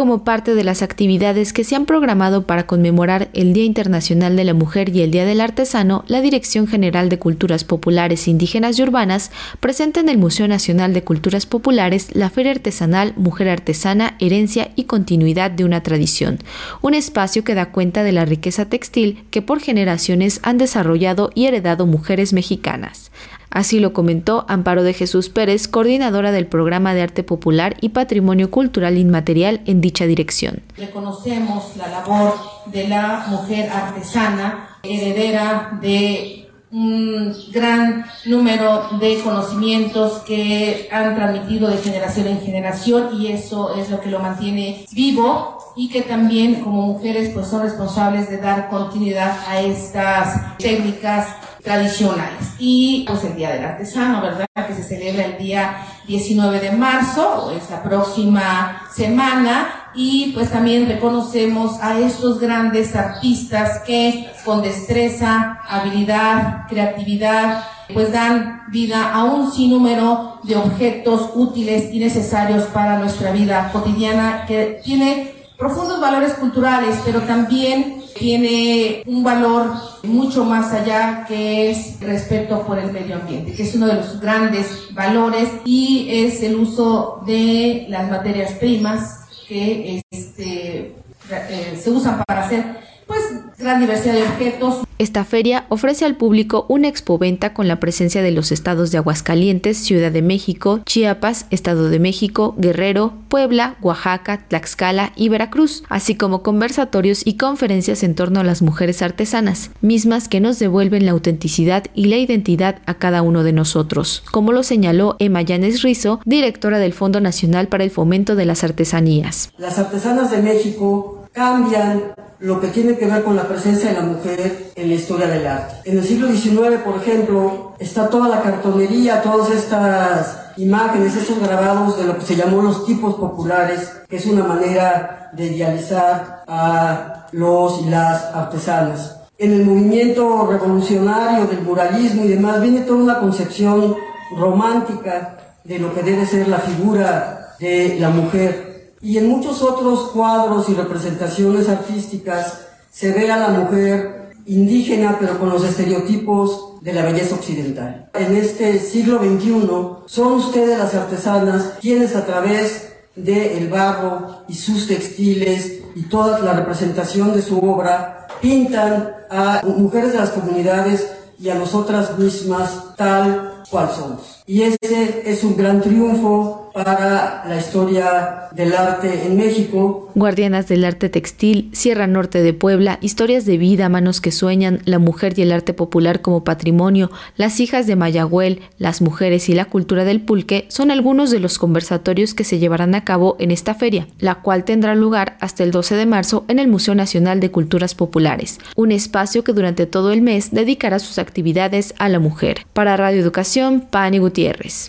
Como parte de las actividades que se han programado para conmemorar el Día Internacional de la Mujer y el Día del Artesano, la Dirección General de Culturas Populares Indígenas y Urbanas presenta en el Museo Nacional de Culturas Populares la Feria Artesanal Mujer Artesana, Herencia y Continuidad de una Tradición, un espacio que da cuenta de la riqueza textil que por generaciones han desarrollado y heredado mujeres mexicanas. Así lo comentó Amparo de Jesús Pérez, coordinadora del Programa de Arte Popular y Patrimonio Cultural Inmaterial en dicha dirección. Reconocemos la labor de la mujer artesana, heredera de un gran número de conocimientos que han transmitido de generación en generación y eso es lo que lo mantiene vivo y que también como mujeres pues son responsables de dar continuidad a estas técnicas tradicionales. Y pues el Día del Artesano, ¿verdad? Que se celebra el día 19 de marzo, es la próxima semana, y pues también reconocemos a estos grandes artistas que con destreza, habilidad, creatividad, pues dan vida a un sinnúmero de objetos útiles y necesarios para nuestra vida cotidiana que tiene profundos valores culturales, pero también tiene un valor mucho más allá que es respeto por el medio ambiente, que es uno de los grandes valores y es el uso de las materias primas que este, eh, se usan para hacer gran diversidad de objetos. Esta feria ofrece al público una expoventa con la presencia de los estados de Aguascalientes, Ciudad de México, Chiapas, Estado de México, Guerrero, Puebla, Oaxaca, Tlaxcala y Veracruz, así como conversatorios y conferencias en torno a las mujeres artesanas, mismas que nos devuelven la autenticidad y la identidad a cada uno de nosotros, como lo señaló Emma Llanes Rizo, directora del Fondo Nacional para el Fomento de las Artesanías. Las artesanas de México cambian lo que tiene que ver con la presencia de la mujer en la historia del arte. En el siglo XIX, por ejemplo, está toda la cartonería, todas estas imágenes, estos grabados de lo que se llamó los tipos populares, que es una manera de idealizar a los y las artesanas. En el movimiento revolucionario del muralismo y demás viene toda una concepción romántica de lo que debe ser la figura de la mujer y en muchos otros cuadros y representaciones artísticas se ve a la mujer indígena pero con los estereotipos de la belleza occidental. En este siglo XXI son ustedes las artesanas quienes a través del barro y sus textiles y toda la representación de su obra pintan a mujeres de las comunidades y a nosotras mismas tal cual somos. Y ese es un gran triunfo para la historia del arte en México. Guardianas del arte textil, Sierra Norte de Puebla, historias de vida, manos que sueñan, la mujer y el arte popular como patrimonio, las hijas de Mayagüel, las mujeres y la cultura del pulque son algunos de los conversatorios que se llevarán a cabo en esta feria, la cual tendrá lugar hasta el 12 de marzo en el Museo Nacional de Culturas Populares, un espacio que durante todo el mes dedicará sus actividades a la mujer. Para Radio Educación, Pani Gutiérrez.